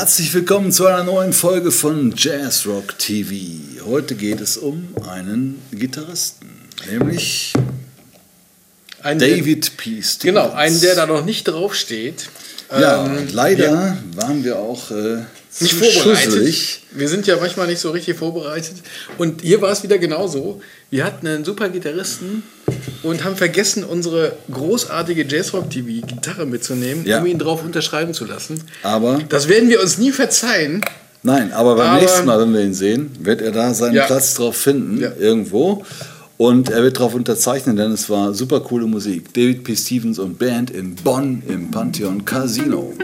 Herzlich willkommen zu einer neuen Folge von Jazz Rock TV. Heute geht es um einen Gitarristen, nämlich Ein, David P. Stevens. Genau, einen, der da noch nicht draufsteht. Ja, Ähm, leider ja, waren wir auch äh, nicht vorbereitet. schusselig. Wir sind ja manchmal nicht so richtig vorbereitet. Und hier war es wieder genauso. Wir hatten einen super Gitarristen und haben vergessen, unsere großartige Jazzrock-TV-Gitarre mitzunehmen, Ja. um ihn drauf unterschreiben zu lassen. Aber Das werden wir uns nie verzeihen. Nein, aber beim Aber- nächsten Mal, wenn wir ihn sehen, wird er da seinen Ja. Platz drauf finden, Ja. irgendwo. Und er wird darauf unterzeichnen, denn es war super coole Musik. David P. Stevens und Band in Bonn im Pantheon Casino.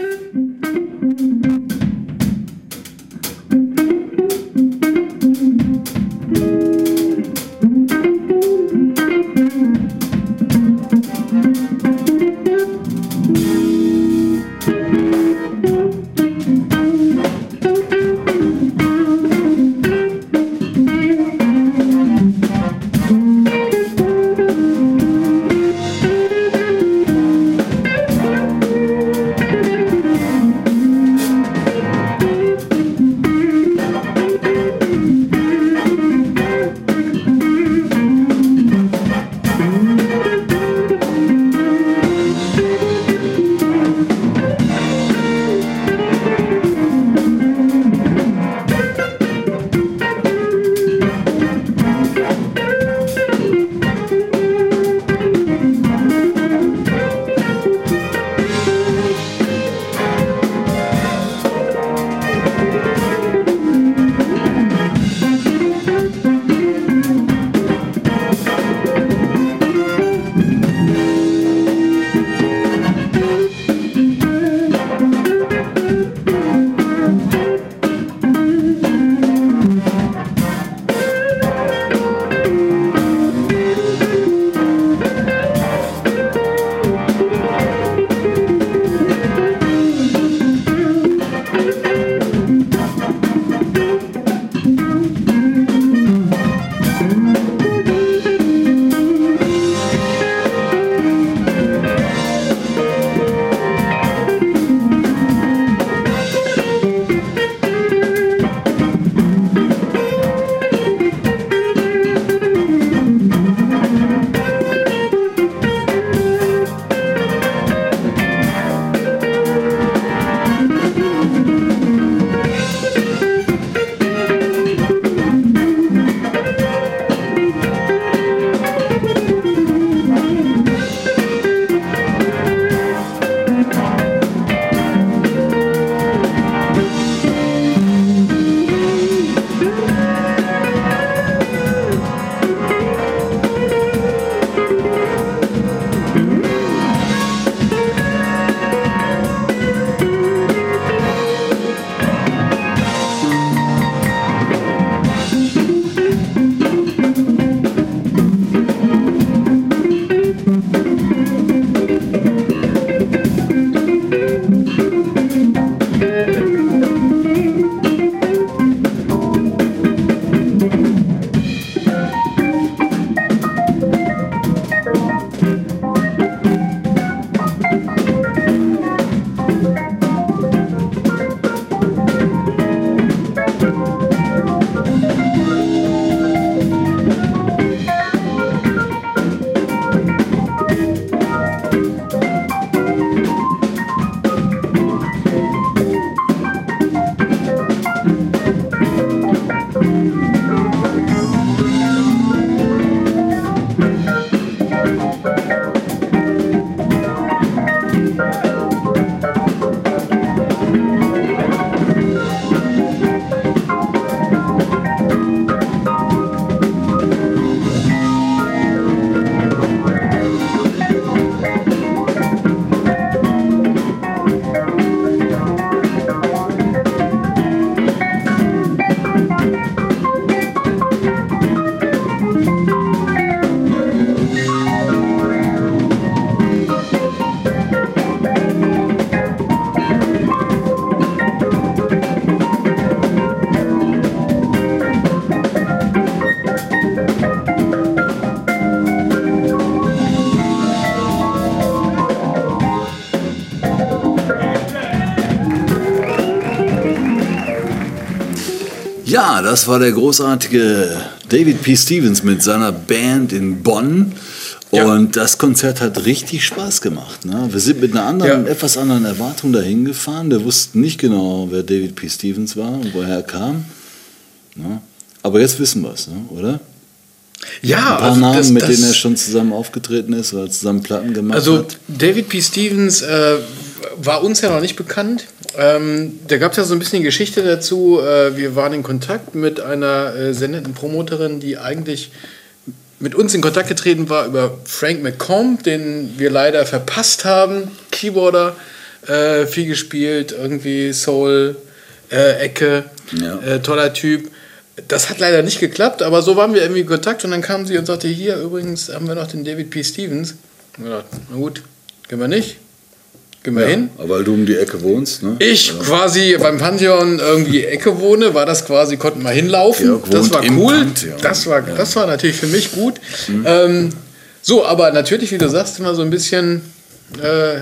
Ja, das war der großartige David P. Stevens mit seiner Band in Bonn. Ja. Und das Konzert hat richtig Spaß gemacht. Ne? Wir sind mit einer anderen, Ja. etwas anderen Erwartung dahin gefahren. Wir wussten nicht genau, wer David P. Stevens war und woher er kam. Ne? Aber jetzt wissen wir es, ne? oder? Ja, Ein paar also Namen, das- mit das- denen er schon zusammen aufgetreten ist oder zusammen Platten gemacht Also hat. David P. Stevens äh, war uns ja noch nicht bekannt. Ähm, da gab es ja so ein bisschen Geschichte dazu. Äh, wir waren in Kontakt mit einer äh, sendenden Promoterin, die eigentlich mit uns in Kontakt getreten war über Frank McComb, den wir leider verpasst haben. Keyboarder, äh, viel gespielt, irgendwie Soul, äh, Ecke, Ja. äh, toller Typ. Das hat leider nicht geklappt, aber so waren wir irgendwie in Kontakt und dann kam sie und sagte, hier übrigens haben wir noch den David P. Stevens. Und wir dachten, na gut, gehen wir nicht, gehen wir hin. Aber weil du um die Ecke wohnst, ne? Ich quasi beim Pantheon irgendwie Ecke wohne, war das quasi, konnten wir hinlaufen. Das war cool. Pantheon. Das war, das war natürlich für mich gut. Ähm, so, aber natürlich, wie du sagst, immer so ein bisschen äh,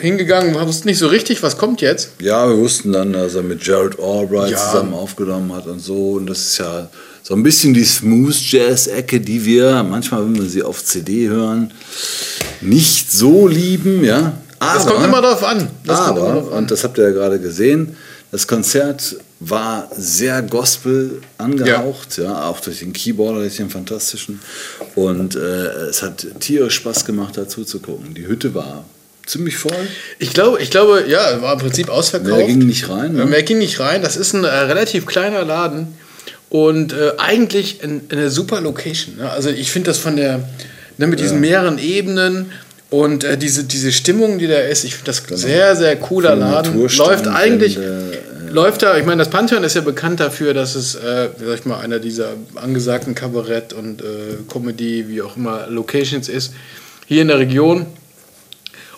hingegangen, wussten nicht so richtig, was kommt jetzt. Ja, wir wussten dann, dass er mit Jared Albright Ja. zusammen aufgenommen hat und so. Und das ist ja so ein bisschen die Smooth-Jazz-Ecke, die wir manchmal, wenn wir sie auf CD hören, nicht so lieben. Ja? Das kommt immer drauf an. Das immer aber, an. und das habt ihr ja gerade gesehen, das Konzert war sehr Gospel angehaucht, ja. auch durch den Keyboarder, durch den fantastischen. Und äh, es hat tierisch Spaß gemacht, dazu zu gucken. Die Hütte war ziemlich voll. Ich glaube, ich glaube, ja, war im Prinzip ausverkauft. Mehr ging nicht rein. Ne? Mehr ging nicht rein. Das ist ein äh, relativ kleiner Laden und äh, eigentlich ein, eine super Location. Ne? Also ich finde das von der, ne, mit diesen mehreren Ebenen und äh, diese, diese Stimmung, die da ist, ich finde das sehr, sehr cooler Laden. Läuft eigentlich, Wände, läuft da, ich meine, das Pantheon ist ja bekannt dafür, dass es, äh, wie sag ich mal, einer dieser angesagten Kabarett- und äh, Comedy, wie auch immer, Locations ist, hier in der Region.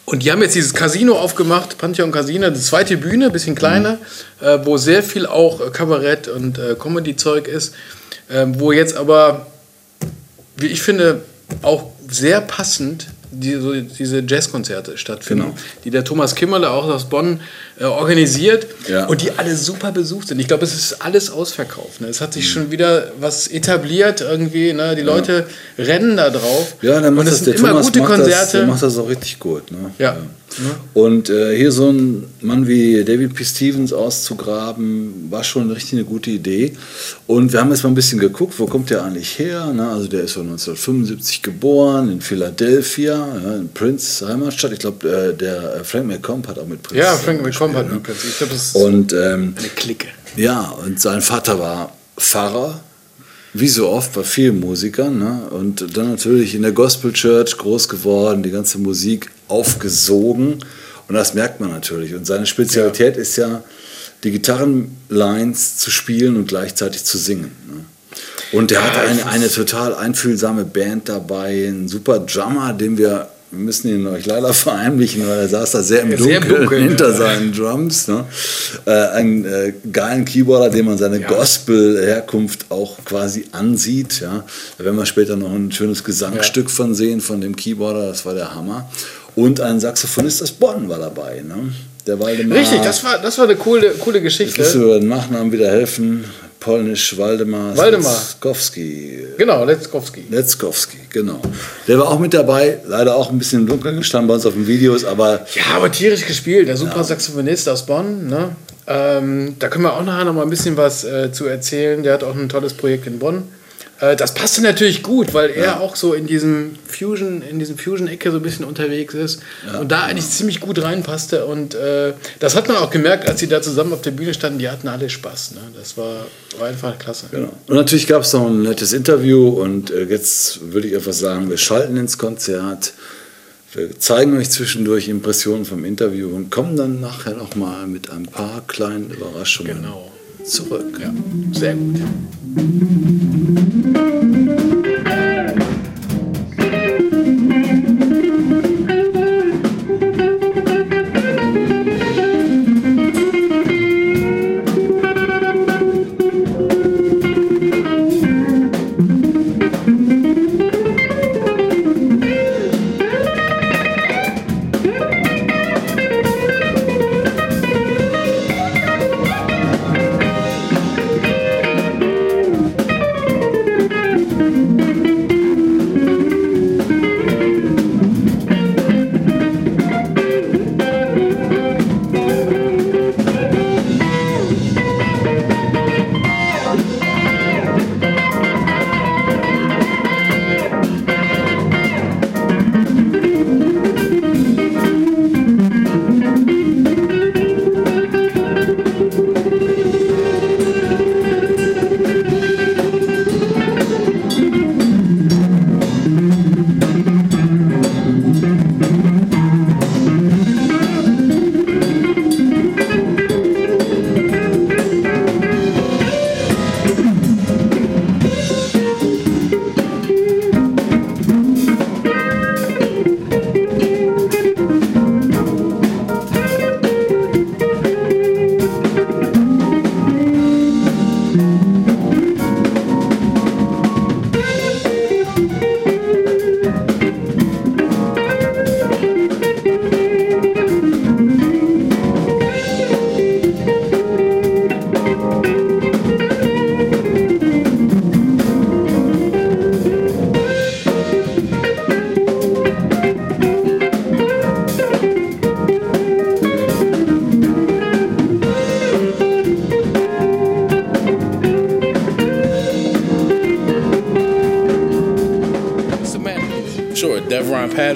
Und die haben jetzt dieses Casino aufgemacht, Pantheon Casino, die zweite Bühne, bisschen kleiner, äh, wo sehr viel auch äh, Kabarett und äh, Comedy-Zeug ist, ähm, wo jetzt aber, wie ich finde, auch sehr passend die, so diese Jazzkonzerte stattfinden, Genau. die der Thomas Kimmerle auch aus Bonn äh, organisiert Ja. und die alle super besucht sind. Ich glaube, es ist alles ausverkauft. Ne? Es hat sich schon wieder was etabliert irgendwie. Ne? Die Leute rennen da drauf. Ja, dann und macht es das, sind der immer Thomas gute macht Das, Konzerte. der macht das auch richtig gut. Ne? Ja. Und äh, hier so ein Mann wie David P. Stevens auszugraben, war schon richtig eine gute Idee. Und wir haben jetzt mal ein bisschen geguckt, wo kommt der eigentlich her? Ne? Also der ist so 1975 geboren in Philadelphia, ja, in Prince Heimatstadt. Ich glaube, äh, der äh, Frank McComb hat auch mit Prince Ja, Frank zusammen McComb hat mit Prince. Ich glaube, das ist ne? Und ähm, eine Clique. ja, und sein Vater war Pfarrer, wie so oft bei vielen Musikern. Ne? Und dann natürlich in der Gospel Church groß geworden, die ganze Musik aufgesogen. Und das merkt man natürlich. Und seine Spezialität ist ja, die Gitarrenlines zu spielen und gleichzeitig zu singen. Ne? Und der Ja, ich eine, eine total einfühlsame Band dabei, einen super Drummer, den wir, wir müssen ihn euch leider verheimlichen, weil er saß da sehr im Sehr Dunkeln, dunkel, hinter ja. seinen Drums. Ne? Äh, einen äh, geilen Keyboarder, dem man seine Ja. Gospel-Herkunft auch quasi ansieht. Ja? Da werden wir später noch ein schönes Gesangstück von sehen, von dem Keyboarder, das war der Hammer. Und ein Saxophonist aus Bonn war dabei. Ne? Der Waldemar. Richtig, das war, das war eine coole, coole Jetzt Geschichte. über den Nachnamen wieder helfen. Polnisch Waldemar. Waldemar. Letzkowski. Genau, Letzkowski. Letzkowski, genau. Der war auch mit dabei, leider auch ein bisschen im Dunkeln gestanden bei uns auf den Videos, aber Ja, aber tierisch gespielt. Der super Saxophonist aus Bonn. Ne? Ähm, da können wir auch nachher noch mal ein bisschen was äh, zu erzählen. Der hat auch ein tolles Projekt in Bonn. Äh, das passte natürlich gut, weil er auch so in diesem Fusion, in diesem Fusion-Ecke so ein bisschen unterwegs ist und da eigentlich ziemlich gut reinpasste. Und äh, das hat man auch gemerkt, als sie da zusammen auf der Bühne standen. Die hatten alle Spaß. Ne? Das war, war einfach klasse. Genau. Und natürlich gab es noch ein nettes Interview und äh, jetzt würde ich einfach sagen, wir schalten ins Konzert. Wir zeigen euch zwischendurch Impressionen vom Interview und kommen dann nachher noch mal mit ein paar kleinen Überraschungen Genau. zurück. Ja, sehr gut. thank you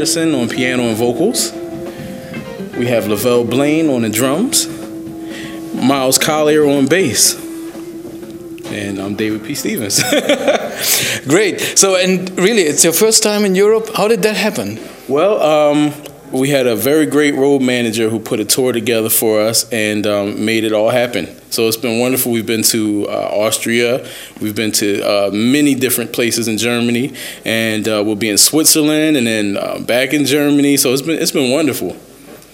On piano and vocals. We have Lavelle Blaine on the drums, Miles Collier on bass, and I'm David P. Stevens. Great. So, and really, it's your first time in Europe. How did that happen? Well, um, we had a very great road manager who put a tour together for us and um, made it all happen. So it's been wonderful. We've been to uh, Austria, we've been to uh, many different places in Germany, and uh, we'll be in Switzerland and then uh, back in Germany. So it's been it's been wonderful.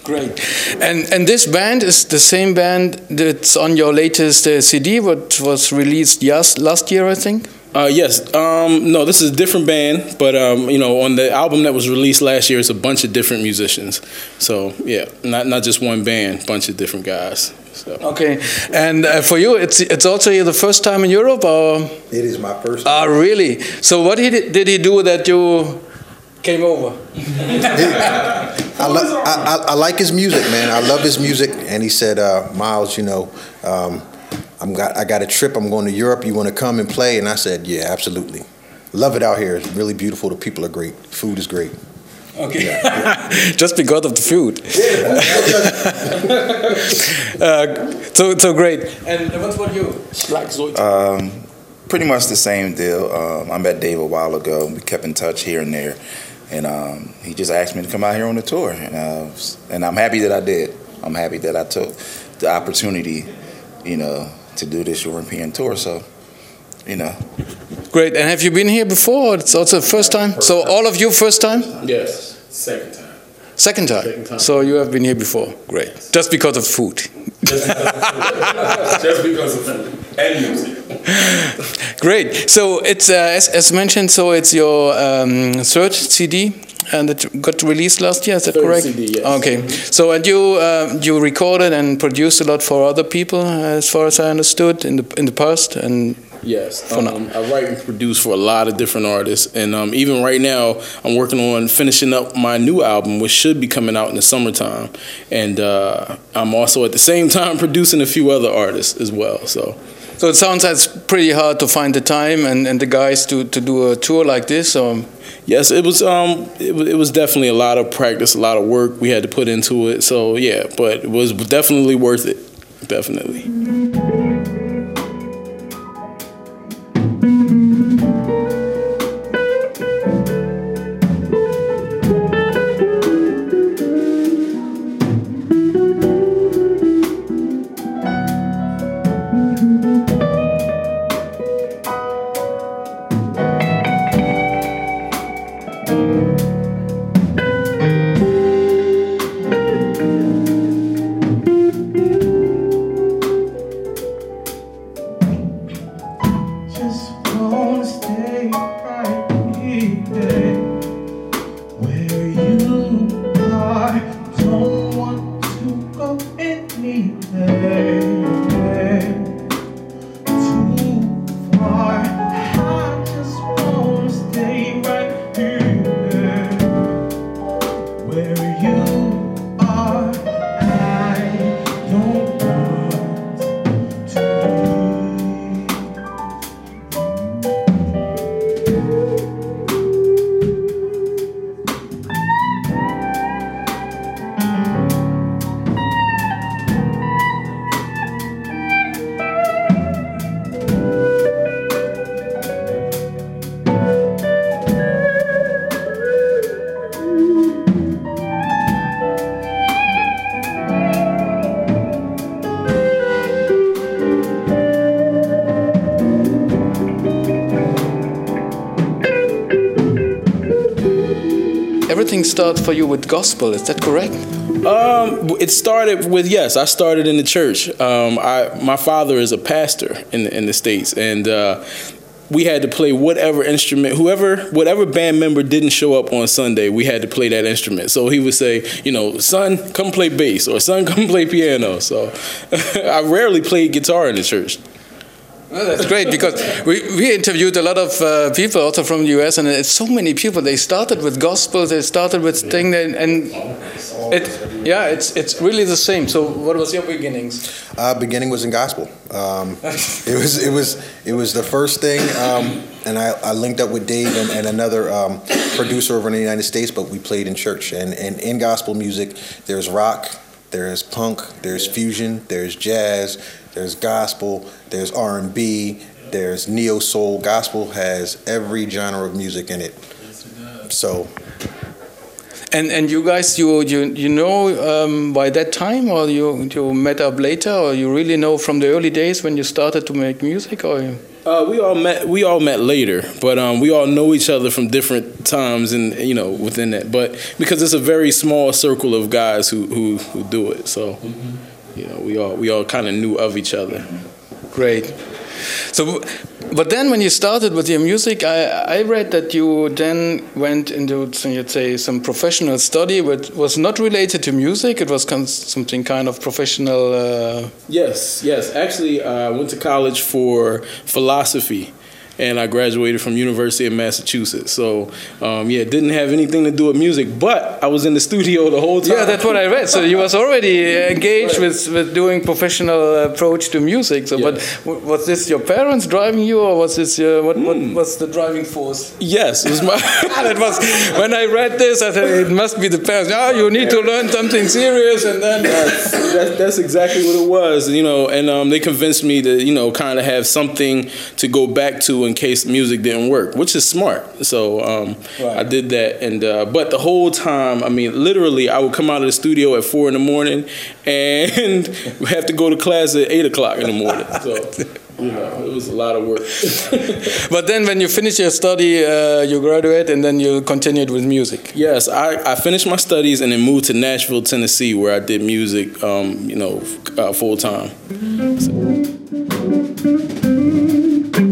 Great. And and this band is the same band that's on your latest uh, CD, what was released yes, last year, I think. Uh, yes. Um, no, this is a different band, but um, you know, on the album that was released last year, it's a bunch of different musicians. So yeah, not not just one band, bunch of different guys. Okay, and uh, for you, it's it's also the first time in Europe, or it is my first. Ah, uh, really? So what did did he do that you came over? I, I, I, I, like his music, man. I love his music, and he said, uh, Miles, you know. Um, I'm got I got a trip. I'm going to Europe. You want to come and play? And I said, yeah, absolutely. Love it out here. It's really beautiful. The people are great. Food is great. Okay. Yeah. Just because of the food. uh, so so great. And what about you? Like um, pretty much the same deal. Um, I met Dave a while ago. We kept in touch here and there, and um, he just asked me to come out here on the tour, and uh, and I'm happy that I did. I'm happy that I took the opportunity, you know, to do this European tour. So, you know. Great. And have you been here before? It's also first time. First so time. all of you first time? Yes. Second time. Second time. Second time. So you have been here before. Great. Just because of food. Just because of, food and music. Great. So it's uh, as, as, mentioned. So it's your um, third CD and it got released last year. Is that Third correct? CD, yes. Okay. So and you uh, you recorded and produced a lot for other people, as far as I understood, in the in the past, and Yes, um, I write and produce for a lot of different artists, and um, even right now, I'm working on finishing up my new album, which should be coming out in the summertime. And uh, I'm also at the same time producing a few other artists as well. So, so it sounds like it's pretty hard to find the time and, and the guys to, to do a tour like this. Or Yes, it was. Um, it, it was definitely a lot of practice, a lot of work we had to put into it. So yeah, but it was definitely worth it. Definitely. you. Started for you with gospel. Is that correct? Um, it started with yes. I started in the church. Um, I my father is a pastor in the, in the states, and uh, we had to play whatever instrument, whoever, whatever band member didn't show up on Sunday, we had to play that instrument. So he would say, you know, son, come play bass, or son, come play piano. So I rarely played guitar in the church. That's great because we, we interviewed a lot of uh, people also from the US, and it's so many people. They started with gospel, they started with thing, and, and it, yeah, it's it's really the same. So, what was your beginnings? Uh, beginning was in gospel. Um, it was it was it was the first thing, um, and I, I linked up with Dave and, and another um, producer over in the United States, but we played in church. And, and in gospel music, there's rock, there's punk, there's fusion, there's jazz, there's gospel, there's R&B, there's neo soul. Gospel has every genre of music in it. So And and you guys, you you you know um, by that time, or you you met up later, or you really know from the early days when you started to make music, or you- Uh, we all met. We all met later, but um, we all know each other from different times, and you know within that. But because it's a very small circle of guys who who, who do it, so you know we all we all kind of knew of each other. great. So, but then when you started with your music, I, I read that you then went into so you'd say some professional study, which was not related to music. It was something kind of professional. Uh, Yes, yes. Actually, uh, I went to college for philosophy, and I graduated from University of Massachusetts. So, um, yeah, it didn't have anything to do with music, but I was in the studio the whole time. yeah, that's what I read. So you was already engaged with, with doing professional approach to music. So, but w- was this your parents driving you, or was this your, what, what was the driving force? Yes, it was my. that was when I read this. I said it must be the parents. Oh, you need to learn something serious, and then that's, that's exactly what it was, you know. And um, they convinced me to, you know, kind of have something to go back to in case music didn't work, which is smart. So um, I did that, and uh, but the whole time, I mean, literally, I would come out of the studio at four in the morning and have to go to class at eight o'clock in the morning. So you know, it was a lot of work. But then when you finish your study, uh, you graduate, and then you continued with music. Yes, I, I finished my studies and then moved to Nashville, Tennessee, where I did music, um, you know, uh, full time. The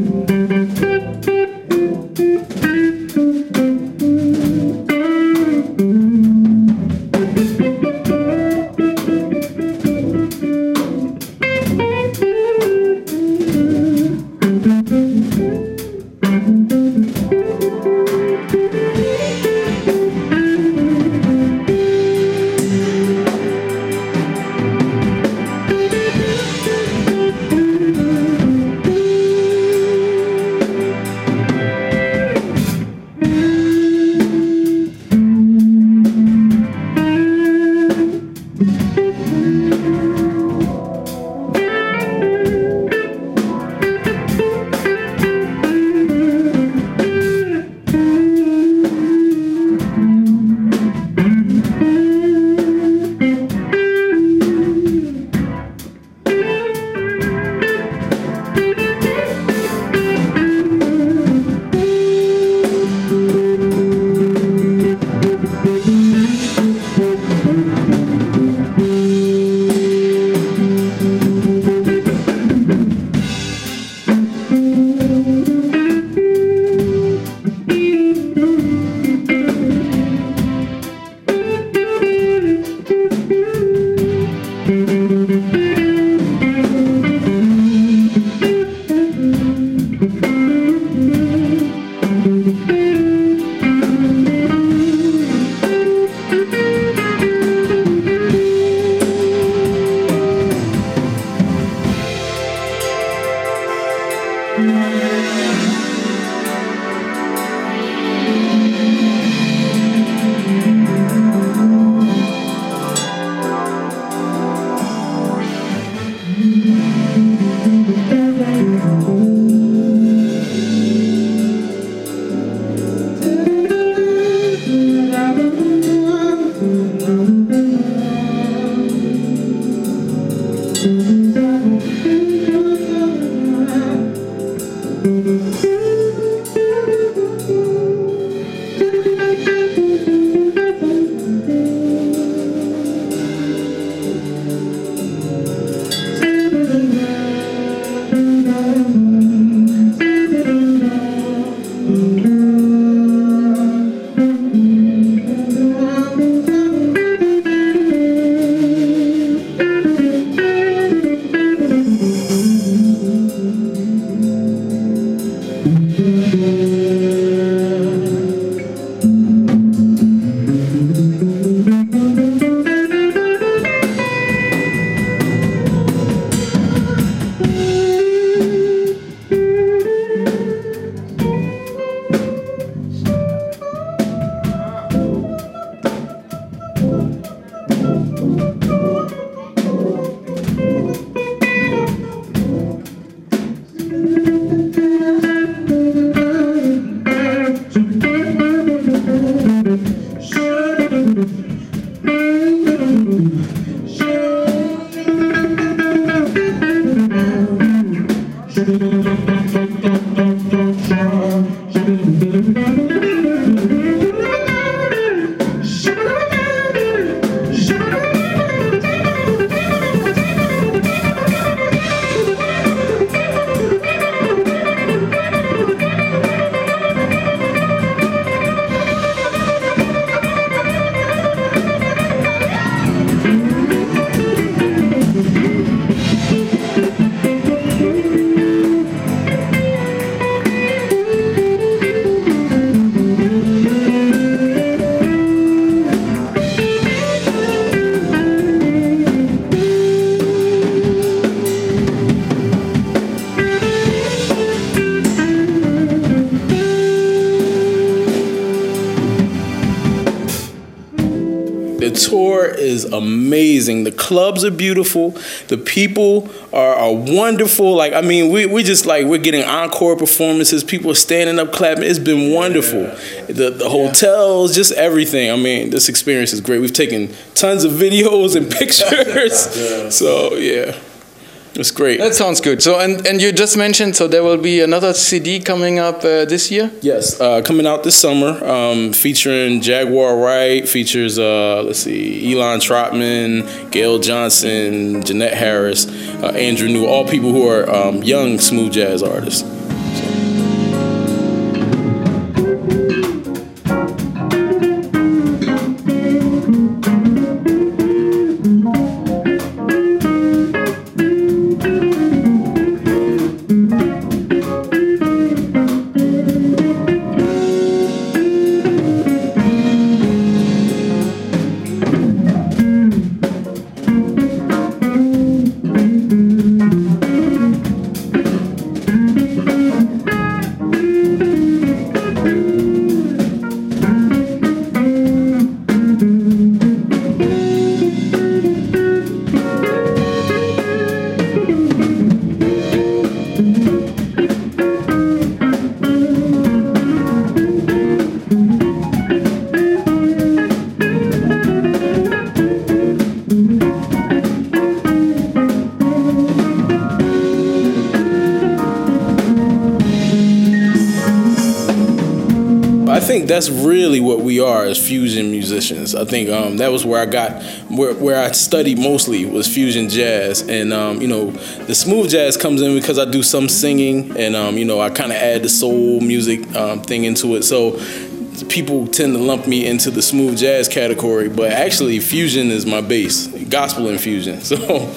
is amazing. The clubs are beautiful. The people are, are wonderful. Like I mean, we we just like we're getting encore performances. People are standing up clapping. It's been wonderful. The the hotels, just everything. I mean, this experience is great. We've taken tons of videos and pictures. So yeah. It's great. That sounds good. So, and, and you just mentioned, so there will be another CD coming up uh, this year? Yes, uh, coming out this summer, um, featuring Jaguar Wright, features, uh, let's see, Elon Trotman, Gail Johnson, Jeanette Harris, uh, Andrew New, all people who are um, young smooth jazz artists. That's really what we are as fusion musicians. I think um, that was where I got where, where I studied mostly was fusion jazz, and um, you know the smooth jazz comes in because I do some singing, and um, you know I kind of add the soul music um, thing into it. So people tend to lump me into the smooth jazz category, but actually fusion is my base, gospel infusion. So.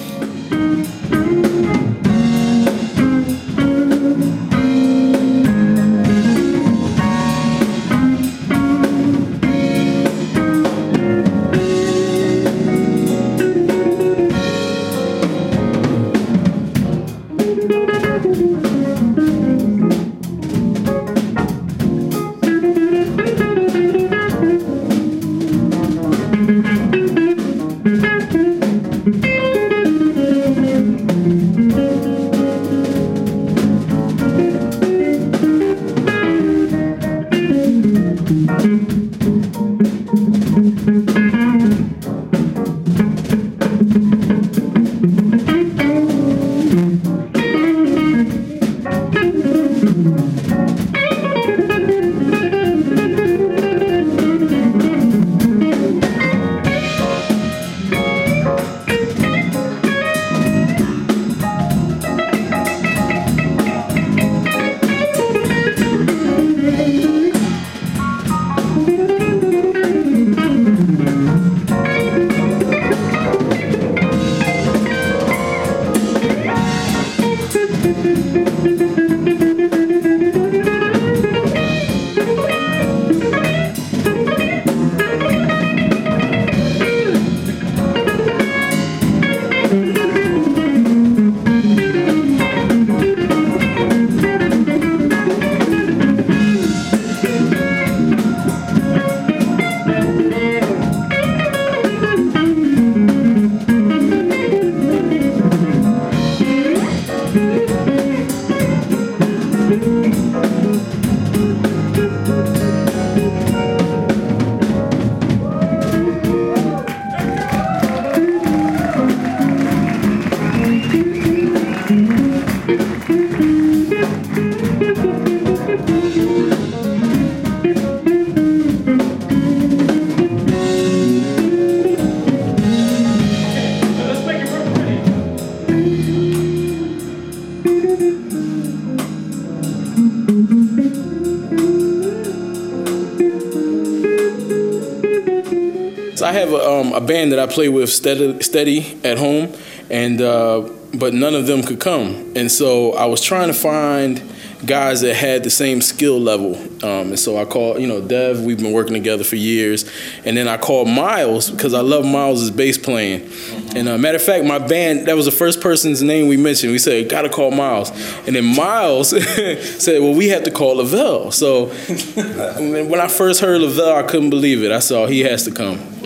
Have a, um, a band that I play with steady, steady at home, and uh, but none of them could come, and so I was trying to find guys that had the same skill level. Um, and so I called, you know, Dev. We've been working together for years, and then I called Miles because I love Miles's bass playing. And uh, matter of fact, my band that was the first person's name we mentioned. We said gotta call Miles, and then Miles said, "Well, we have to call Lavelle." So when I first heard Lavelle, I couldn't believe it. I saw he has to come.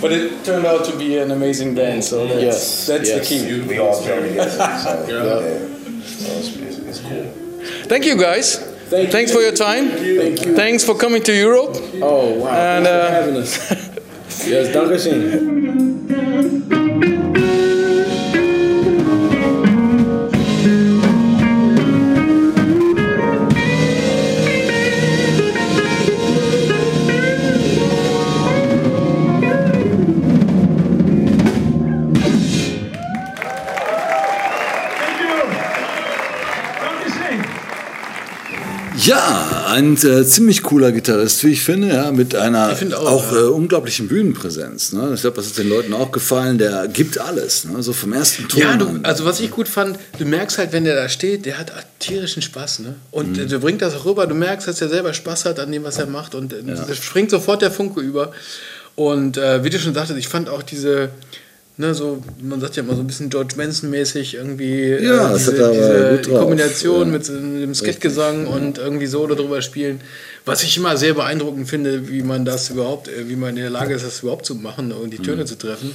But it turned out to be an amazing band, so that's, Yes, that's yes. the key. We all joined together. So, yeah. So it's, it's, it's cool. Thank you guys. Thank Thanks for your time. Thank you. Thanks for coming to Europe. Oh wow! And, Thanks for uh, having us. yes, Thank. Ja, ein äh, ziemlich cooler Gitarrist, wie ich finde, ja, mit einer auch, auch, äh, unglaublichen Bühnenpräsenz. Ne? Ich glaube, das ist den Leuten auch gefallen. Der gibt alles, ne? so vom ersten Ton Ja, du, also was ich gut fand, du merkst halt, wenn der da steht, der hat tierischen Spaß, ne? Und äh, du bringt das auch rüber, du merkst, dass er selber Spaß hat an dem, was er macht und äh, da springt sofort der Funke über. Und äh, wie du schon sagtest, ich fand auch diese, ne, so, man sagt ja immer so ein bisschen George Manson-mäßig irgendwie, Ja, äh, diese, diese. Kombination Ja. mit, dem Skate-Gesang und irgendwie so darüber spielen. Was ich immer sehr beeindruckend finde, wie man das überhaupt, äh, wie man in der Lage ist, das überhaupt zu machen und die Töne zu treffen.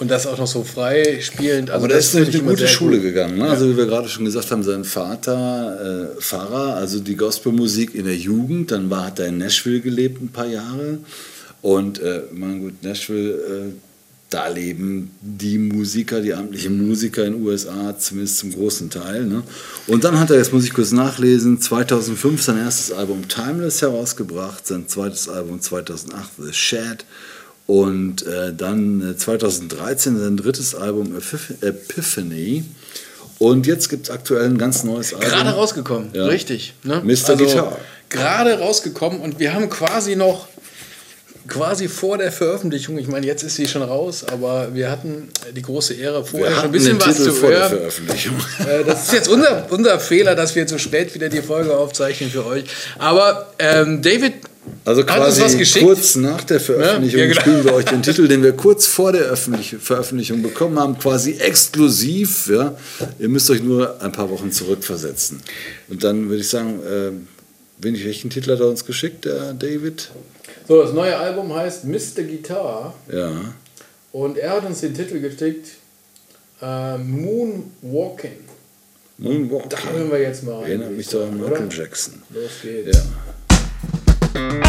Und das auch noch so frei spielend. Also Aber das ist eine gute Schule gut. gegangen. Ne? Also wie wir gerade schon gesagt haben, sein Vater äh, Pfarrer, also die Gospelmusik in der Jugend. Dann war, hat er in Nashville gelebt ein paar Jahre. Und äh, mein gut, Nashville, äh, da leben die Musiker, die amtlichen Musiker in den USA, zumindest zum großen Teil. Ne? Und dann hat er, jetzt muss ich kurz nachlesen, 2005 sein erstes Album Timeless herausgebracht, sein zweites Album 2008 The Shed und äh, dann äh, 2013 sein drittes Album Epiph- Epiphany. Und jetzt gibt es aktuell ein ganz neues Album. Gerade rausgekommen, Ja. richtig. Ne? Mr. Guitar. Gerade rausgekommen und wir haben quasi noch, quasi vor der Veröffentlichung, ich meine, jetzt ist sie schon raus, aber wir hatten die große Ehre, vorher schon ein bisschen den was Titel zu vor der hören. Veröffentlichung. Äh, Das ist jetzt unser, unser Fehler, dass wir zu spät wieder die Folge aufzeichnen für euch. Aber ähm, David Also quasi kurz nach der Veröffentlichung Ja, ja, genau. spielen wir euch den Titel, den wir kurz vor der Öffentlich Veröffentlichung bekommen haben, quasi exklusiv. Ja? Ihr müsst euch nur ein paar Wochen zurückversetzen. Und dann würde ich sagen, äh, welchen Titel hat er uns geschickt, der David? So, das neue Album heißt Mr. Guitar Ja. und er hat uns den Titel geschickt äh, Moonwalking. Moonwalking. Da hören wir jetzt mal rein. Erinnert mich ich doch an Michael? Jackson. Los geht's. Ja.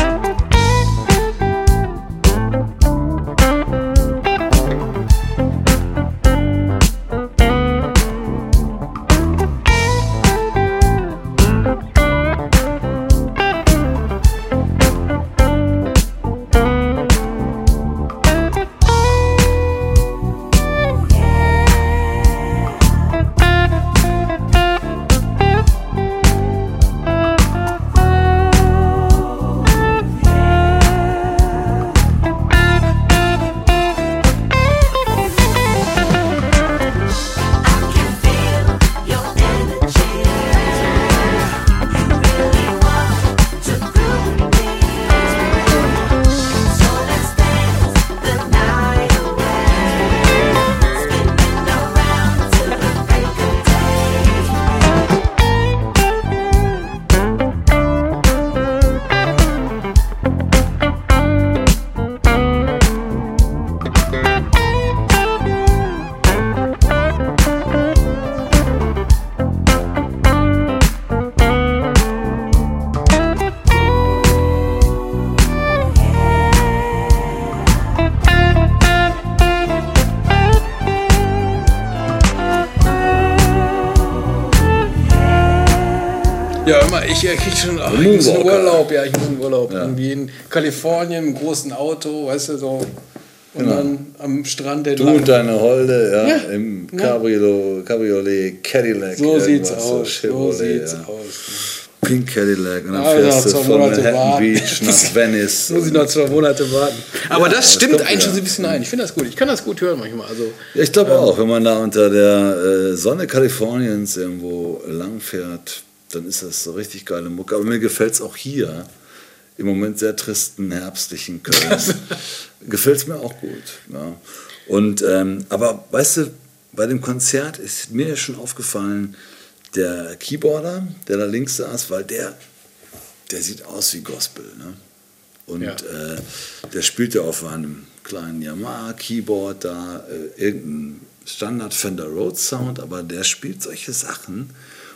Ja, immer, ich äh, krieg schon ach, ich muss in Moonwalker. Urlaub, ja, ich muss in Urlaub. Irgendwie in Kalifornien im großen Auto, weißt du, so. Und dann am Strand Du entlang. und deine Holde ja, Ja, im ja. Cabriolet, Cabriolet Cadillac. so sieht's aus. So Chevrolet, sieht's ja. aus. Pink Cadillac. Und dann Ah, fährst du von Monate Manhattan warten. Beach nach Venice. Muss ich noch zwei Monate warten. Aber Ja, das das stimmt wieder. schon so ein bisschen ein. Ich finde das gut. Ich kann das gut hören manchmal. Also, Ja, ich glaube auch, wenn man da unter der äh, Sonne Kaliforniens irgendwo lang fährt, dann ist das so richtig geile Mucke. Aber mir gefällt es auch hier, im Moment sehr tristen herbstlichen Köln. gefällt es mir auch gut. Ja. Und, ähm, aber weißt du, bei dem Konzert ist mir schon aufgefallen, der Keyboarder, der da links saß, weil der, der sieht aus wie Gospel. Ne? Und Ja. äh, der spielt ja auf einem kleinen Yamaha-Keyboard da äh, irgendeinen Standard Fender Rhodes Sound, aber der spielt solche Sachen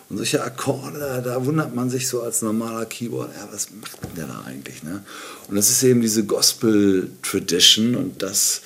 und solche Akkorde, da wundert man sich so als normaler Keyboard, ja, was macht denn der da eigentlich? Ne? Und das ist eben diese Gospel-Tradition und das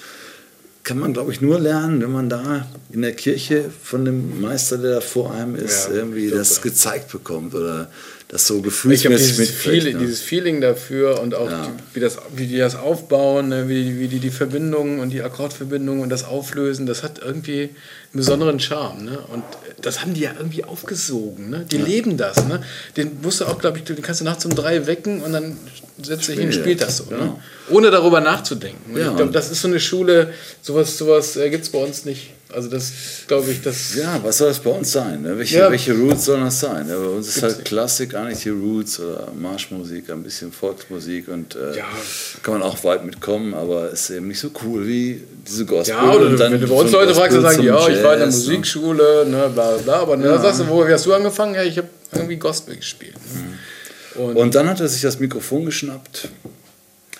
kann man, glaube ich, nur lernen, wenn man da in der Kirche von dem Meister, der da vor einem ist, Ja, irgendwie das gezeigt bekommt oder das so Ich habe gefühlsmäßig dieses, mitkriegt. Feeling, ne? dieses Feeling dafür und auch Ja. die, wie, das, wie die das aufbauen, ne, wie, wie die die Verbindungen und die Akkordverbindungen und das Auflösen, das hat irgendwie einen besonderen Charme. Ne? Und das haben die ja irgendwie aufgesogen. Ne? Die leben das. Ne? Den musst du auch, glaube ich, den kannst du nachts um drei wecken und dann setzt dich hin und Spielt das so. Ne? Genau. Ohne darüber nachzudenken. Ja. Ich glaube, das ist so eine Schule, sowas, sowas äh, gibt es bei uns nicht. Also das glaube ich, das... Ja, was soll das bei uns sein? Ne? Welche, Ja. welche Roots sollen das sein? Ja, bei uns ist halt. Klassik, eigentlich die Roots oder Marschmusik, ein bisschen Volksmusik und äh, Ja. kann man auch weit mitkommen, aber ist eben nicht so cool wie diese Gospel. Ja, oder dann wenn du bei uns Leute fragst, dann sagen die, ja, ich war in der ne? Musikschule, ne, bla bla, aber ne, dann sagst du, wo wie hast du angefangen? Ja, ich habe irgendwie Gospel gespielt. Ne? Und, Und dann hat er sich das Mikrofon geschnappt,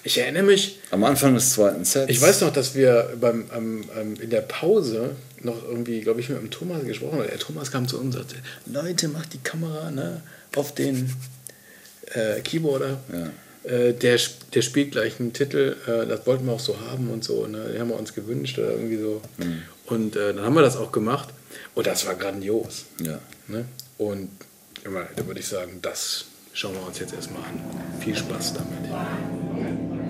ich erinnere mich, am Anfang des zweiten Sets. ich weiß noch, dass wir beim, am, in der Pause noch irgendwie, glaube ich, mit dem Thomas gesprochen haben. Der Thomas kam zu uns und sagte, Leute, macht die Kamera ne, auf den äh, Keyboarder. Ja. Äh, der, der spielt gleich einen Titel, äh, das wollten wir auch so haben und so. Ne? Den haben wir uns gewünscht oder irgendwie so. Mhm. Und äh, dann haben wir das auch gemacht. Und das war grandios. Ja. Ne? Und immer, da würde ich sagen, das schauen wir uns jetzt erstmal an. Viel Spaß damit.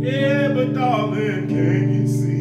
Yeah, but darling, can you see?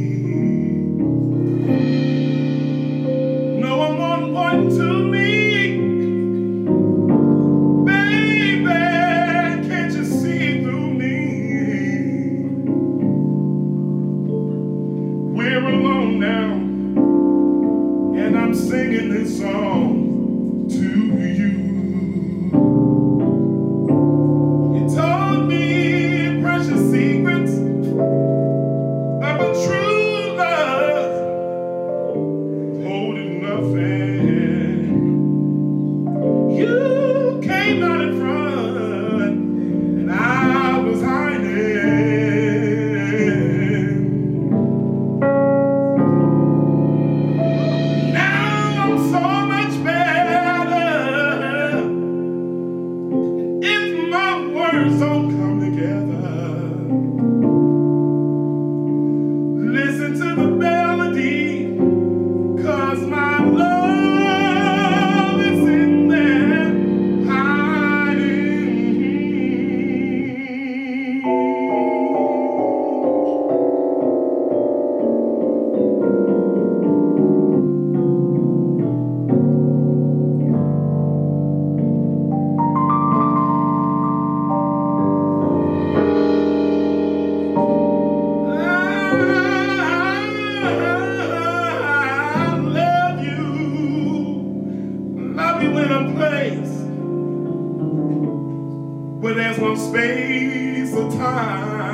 time.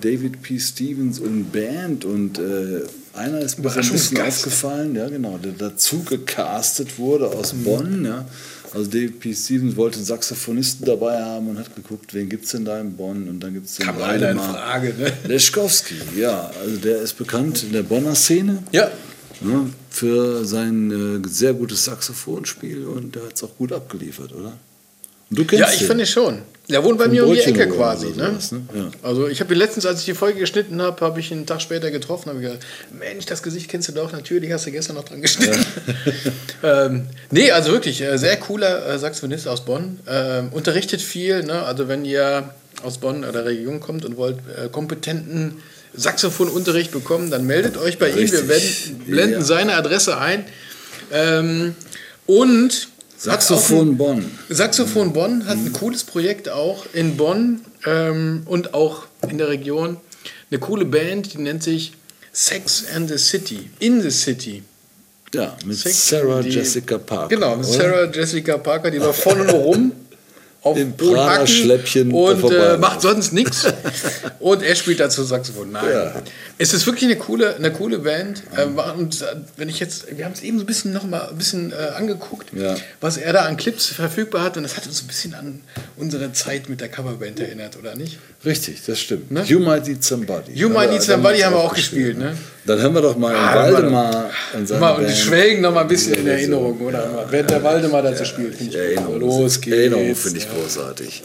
David P. Stevens und Band und äh, einer ist mir so ein bisschen aufgefallen, ja genau, der dazu gecastet wurde aus Bonn, ja. Also David P. Stevens wollte einen Saxophonisten dabei haben und hat geguckt, wen gibt es denn da in Bonn und dann gibt es den Kam einer in Waldemar Frage, ne? Leschkowski, ja, also der ist bekannt in der Bonner Szene Ja. ne, für sein äh, sehr gutes Saxophonspiel und der hat es auch gut abgeliefert, oder? Und du kennst Ja, ich den. finde schon. Der wohnt bei mir um die Ecke quasi. so Ne? sowas, ne? Ja. Also ich habe ihn letztens, als ich die Folge geschnitten habe, habe ich ihn einen Tag später getroffen. habe ich gesagt, Mensch, das Gesicht kennst du doch. Natürlich hast du gestern noch dran geschnitten. ähm, nee, also wirklich äh, sehr cooler äh, Saxophonist aus Bonn. Ähm, unterrichtet viel. Ne? Also wenn ihr aus Bonn oder der Region kommt und wollt äh, kompetenten Saxophonunterricht bekommen, dann meldet euch bei ihm. Wir Richtig. werden, blenden Ja. seine Adresse ein. Ähm, und Saxophon ein- Bonn. Saxophon Bonn hat ein cooles Projekt auch in Bonn ähm, und auch in der Region. Eine coole Band, die nennt sich Sex and the City. In the City. Ja, mit Sex- Sarah die- Jessica Parker. Genau, mit oder? Sarah Jessica Parker, die läuft vorne nur rum. Auf Im Prada-Schläppchen da und äh, macht sonst nichts. und er spielt dazu Saxophon. Nein. Ja. Es ist wirklich eine coole, eine coole Band. Äh, war- und äh, wenn ich jetzt, wir haben es eben so ein bisschen noch mal ein bisschen äh, angeguckt, Ja. was er da an Clips verfügbar hat. Und das hat uns ein bisschen an unsere Zeit mit der Coverband erinnert, oder nicht? Richtig, das stimmt. Ne? You Might Need Somebody. You Might Need Somebody haben wir auch gespielt, ne? Dann hören wir doch mal Ah, Waldemar und seine Mal, und Band. schwelgen noch mal ein bisschen in Ja. Erinnerung, oder? Während der Waldemar dazu spielt, finde ich gut. Erinnerung, Los geht's. Erinnerung finde ich Ja. großartig.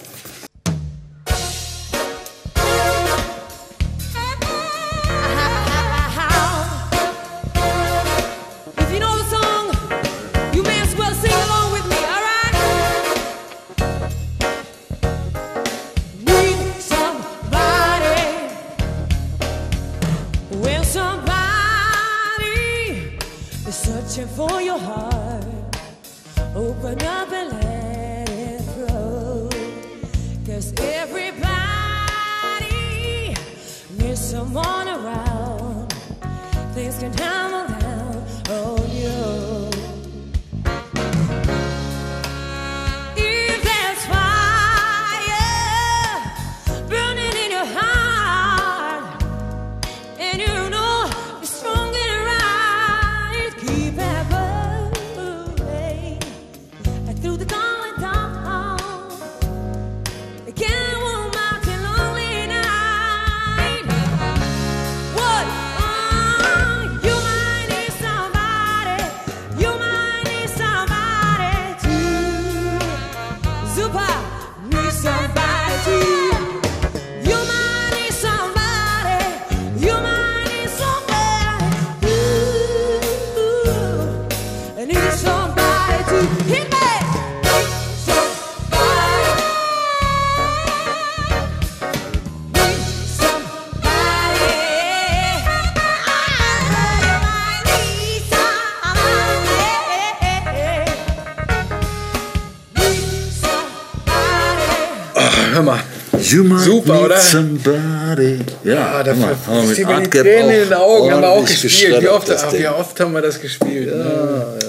Somebody. Ja, Ah, da haben wir mit Art Tränen in den Augen, haben wir auch gespielt. Wie oft, das wie oft haben wir das gespielt? ne?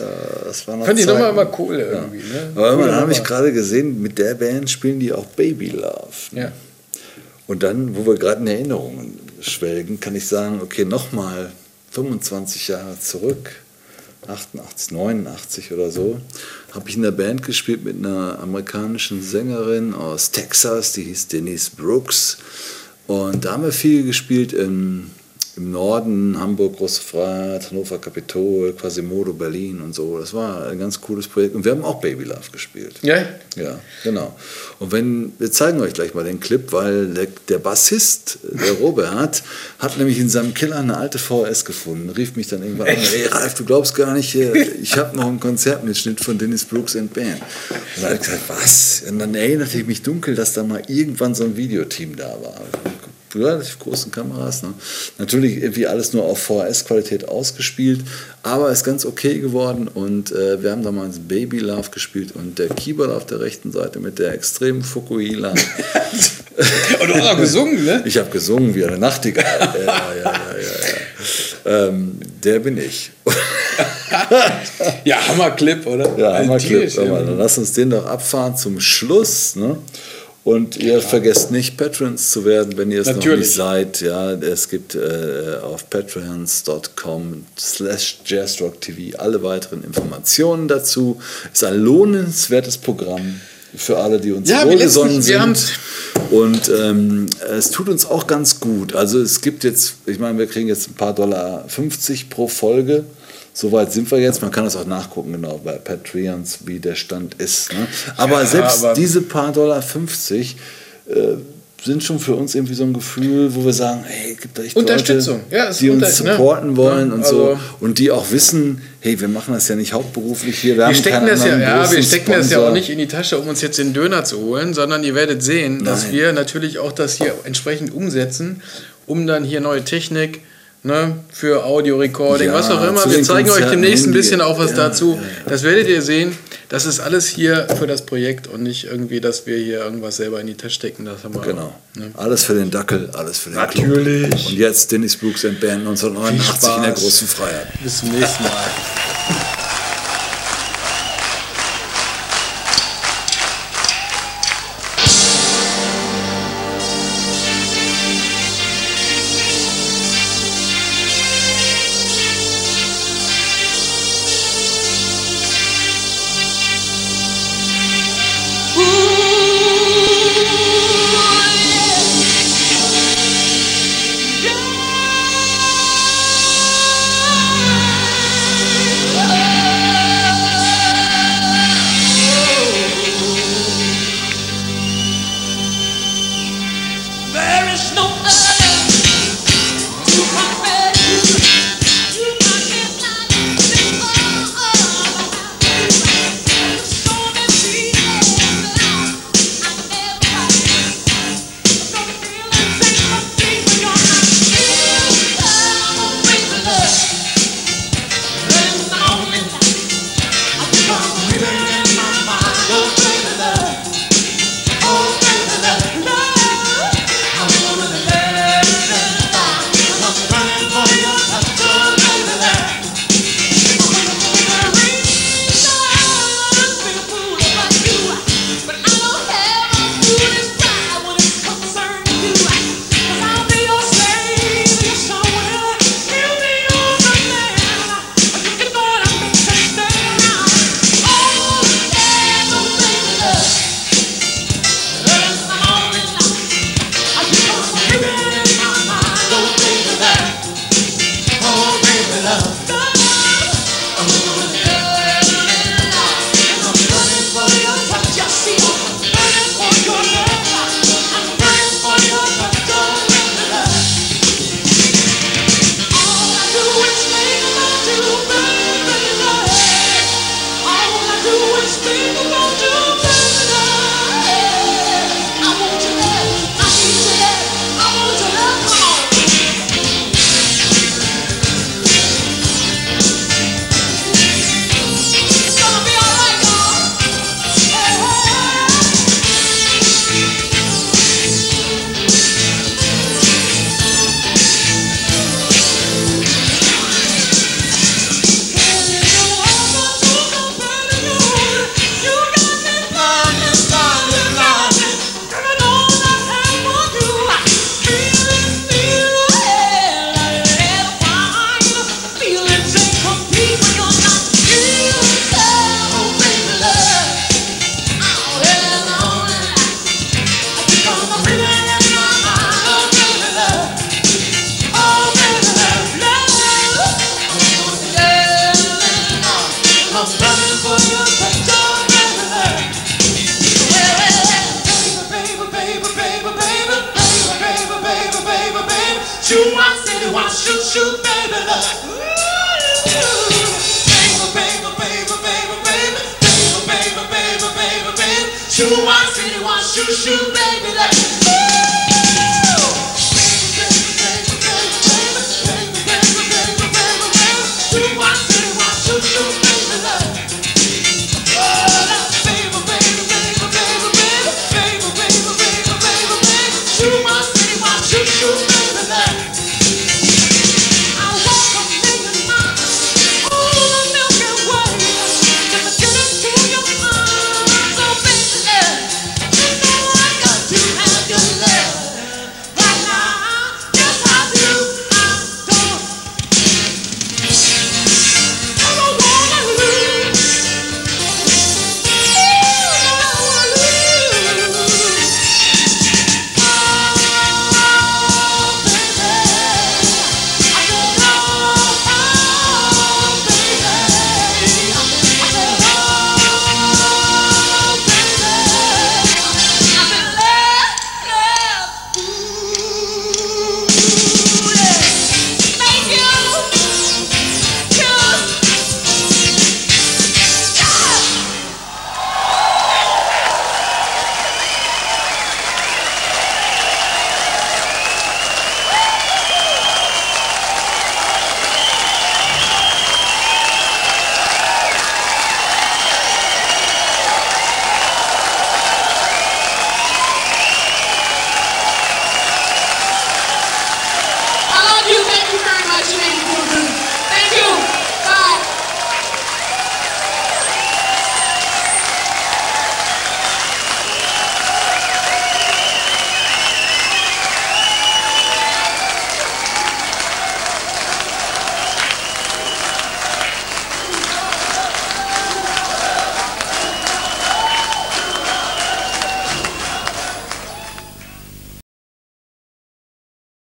Das war noch Fand ich nochmal immer cool irgendwie. Ne? Aber Coole man habe ich Nummer. gerade gesehen, mit der Band spielen die auch Baby Love. Ja. Und dann, wo wir gerade in Erinnerungen schwelgen, kann ich sagen, okay, nochmal 25 Jahre zurück, 88, 89 oder so, habe ich in der Band gespielt mit einer amerikanischen Sängerin aus Texas, die hieß Denise Brooks. Und da haben wir viel gespielt im, im Norden, Hamburg, Große Freiheit, Hannover Kapitol, Quasimodo, Berlin und so. Das war ein ganz cooles Projekt. Und wir haben auch Baby Love gespielt. Ja? Ja, genau. Und wenn, wir zeigen euch gleich mal den Clip, weil der, der Bassist, der Robert, hat nämlich in seinem Keller eine alte VHS gefunden, rief mich dann irgendwann an, ey Ralf, du glaubst gar nicht, äh, ich habe noch einen Konzertmitschnitt von Dennis Brooks and Band. Und dann hat er gesagt, was? Und dann erinnerte ich mich dunkel, dass da mal irgendwann so ein Videoteam da war. Relativ großen Kameras. Ne? Natürlich irgendwie alles nur auf VHS-Qualität ausgespielt, aber ist ganz okay geworden und äh, wir haben damals Baby Love gespielt und der Keyboard auf der rechten Seite mit der extremen Fukuhila. Und du hast auch gesungen, ne? Ich habe gesungen wie eine Nachtigall. Ja, ja, ja, ja, ja. Ähm, der bin ich. Ja, Hammerclip, oder? Ja, Hammerclip. Dann lass uns den doch abfahren zum Schluss. Ne? Und ihr vergesst nicht, Patrons zu werden, wenn ihr es noch Natürlich. nicht seid. Ja, es gibt äh, auf patreons.com slash jazzrocktv alle weiteren Informationen dazu. Ist ein lohnenswertes Programm für alle, die uns Ja, wohlgesonnen sind. Und ähm, es tut uns auch ganz gut. Also es gibt jetzt, ich meine, wir kriegen jetzt ein paar Dollar 50 pro Folge. Soweit sind wir jetzt. Man kann das auch nachgucken, genau, bei Patreons, wie der Stand ist. Ne? Aber Ja, selbst aber- diese paar Dollar 50 äh, sind schon für uns irgendwie so ein Gefühl, wo wir sagen, hey, gibt da echt Unterstützung. Leute, Ja, die uns unter- ne? supporten wollen Ja, und so. also- Und die auch wissen, hey, wir machen das ja nicht hauptberuflich hier. Wir, Wir stecken, das ja, ja, wir stecken das ja auch nicht in die Tasche, um uns jetzt den Döner zu holen, sondern ihr werdet sehen, dass Nein. wir natürlich auch das hier entsprechend umsetzen, um dann hier neue Technik ne, für Audio-Recording, Ja, was auch immer. Wir zeigen euch demnächst ein bisschen auch was ja, dazu. ja, ja. Das werdet ihr sehen. Das ist alles hier für das Projekt und nicht irgendwie, dass wir hier irgendwas selber in die Tasche stecken. Das haben wir Genau. Ne? Alles für den Dackel, alles für den Natürlich. Club. Und jetzt Dennis Brooks and Band 1989 in der großen Freiheit. Bis zum nächsten Mal.